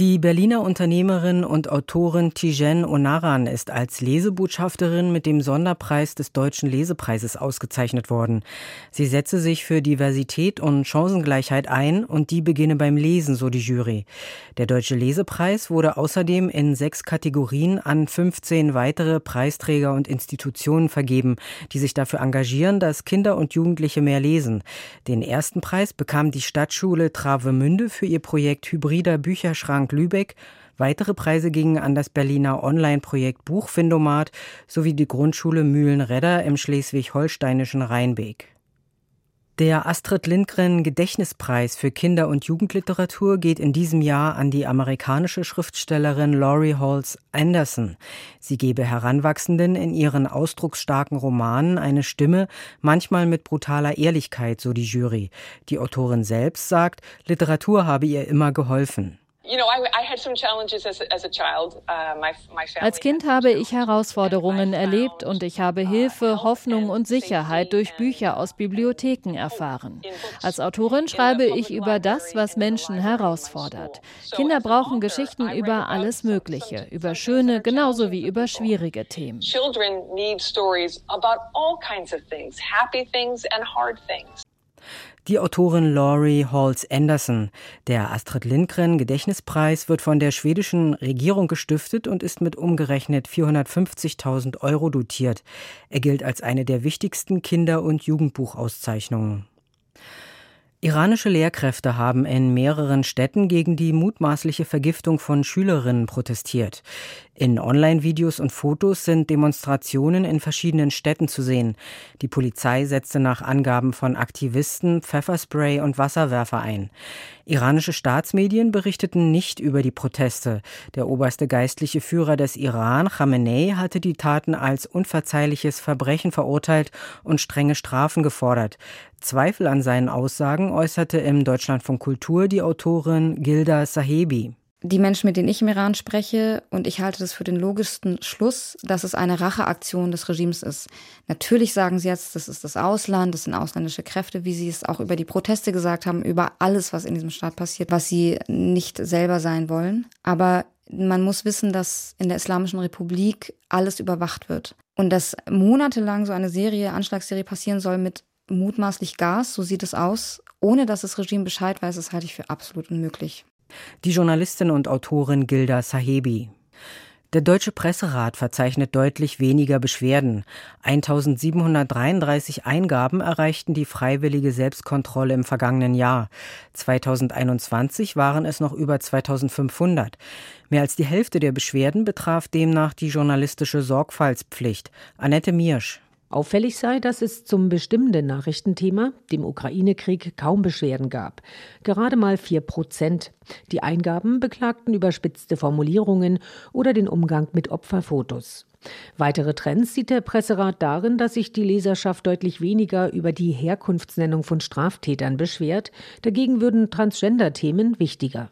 die Berliner Unternehmerin und Autorin Tijen Onaran ist als Lesebotschafterin mit dem Sonderpreis des Deutschen Lesepreises ausgezeichnet worden. Sie setze sich für Diversität und Chancengleichheit ein und die beginne beim Lesen, so die Jury. Der Deutsche Lesepreis wurde außerdem in sechs Kategorien an 15 weitere Preisträger und Institutionen vergeben, die sich dafür engagieren, dass Kinder und Jugendliche mehr lesen. Den ersten Preis bekam die Stadtschule Travemünde für ihr Projekt Hybrider Bücherschrank Frank Lübeck. Weitere Preise gingen an das Berliner Online-Projekt Buchfindomat sowie die Grundschule Mühlenredder im schleswig-holsteinischen Rheinbeek. Der Astrid Lindgren Gedächtnispreis für Kinder- und Jugendliteratur geht in diesem Jahr an die amerikanische Schriftstellerin Laurie Halls Anderson. Sie gebe Heranwachsenden in ihren ausdrucksstarken Romanen eine Stimme, manchmal mit brutaler Ehrlichkeit, so die Jury. Die Autorin selbst sagt, Literatur habe ihr immer geholfen. Als Kind habe ich Herausforderungen erlebt und ich habe Hilfe, Hoffnung und Sicherheit durch Bücher aus Bibliotheken erfahren. Als Autorin schreibe ich über das, was Menschen herausfordert. Kinder brauchen Geschichten über alles Mögliche, über schöne genauso wie über schwierige Themen. Die Autorin Laurie Halls Anderson. Der Astrid Lindgren Gedächtnispreis wird von der schwedischen Regierung gestiftet und ist mit umgerechnet 450.000 Euro dotiert. Er gilt als eine der wichtigsten Kinder- und Jugendbuchauszeichnungen. Iranische Lehrkräfte haben in mehreren Städten gegen die mutmaßliche Vergiftung von Schülerinnen protestiert. In Online-Videos und Fotos sind Demonstrationen in verschiedenen Städten zu sehen. Die Polizei setzte nach Angaben von Aktivisten Pfefferspray und Wasserwerfer ein. Iranische Staatsmedien berichteten nicht über die Proteste. Der oberste geistliche Führer des Iran, Khamenei, hatte die Taten als unverzeihliches Verbrechen verurteilt und strenge Strafen gefordert. Zweifel an seinen Aussagen äußerte im Deutschlandfunk Kultur die Autorin Gilda Sahebi die Menschen, mit denen ich im Iran spreche, und ich halte das für den logischsten Schluss, dass es eine Racheaktion des Regimes ist. Natürlich sagen sie jetzt, das ist das Ausland, das sind ausländische Kräfte, wie sie es auch über die Proteste gesagt haben, über alles, was in diesem Staat passiert, was sie nicht selber sein wollen. Aber man muss wissen, dass in der Islamischen Republik alles überwacht wird. Und dass monatelang so eine Serie, Anschlagsserie passieren soll mit mutmaßlich Gas, so sieht es aus, ohne dass das Regime Bescheid weiß, das halte ich für absolut unmöglich. Die Journalistin und Autorin Gilda Sahebi. Der Deutsche Presserat verzeichnet deutlich weniger Beschwerden. 1733 Eingaben erreichten die freiwillige Selbstkontrolle im vergangenen Jahr. 2021 waren es noch über 2500. Mehr als die Hälfte der Beschwerden betraf demnach die journalistische Sorgfaltspflicht. Annette Miersch. Auffällig sei, dass es zum bestimmenden Nachrichtenthema, dem Ukraine-Krieg, kaum Beschwerden gab. Gerade mal vier Prozent. Die Eingaben beklagten überspitzte Formulierungen oder den Umgang mit Opferfotos. Weitere Trends sieht der Presserat darin, dass sich die Leserschaft deutlich weniger über die Herkunftsnennung von Straftätern beschwert. Dagegen würden Transgender-Themen wichtiger.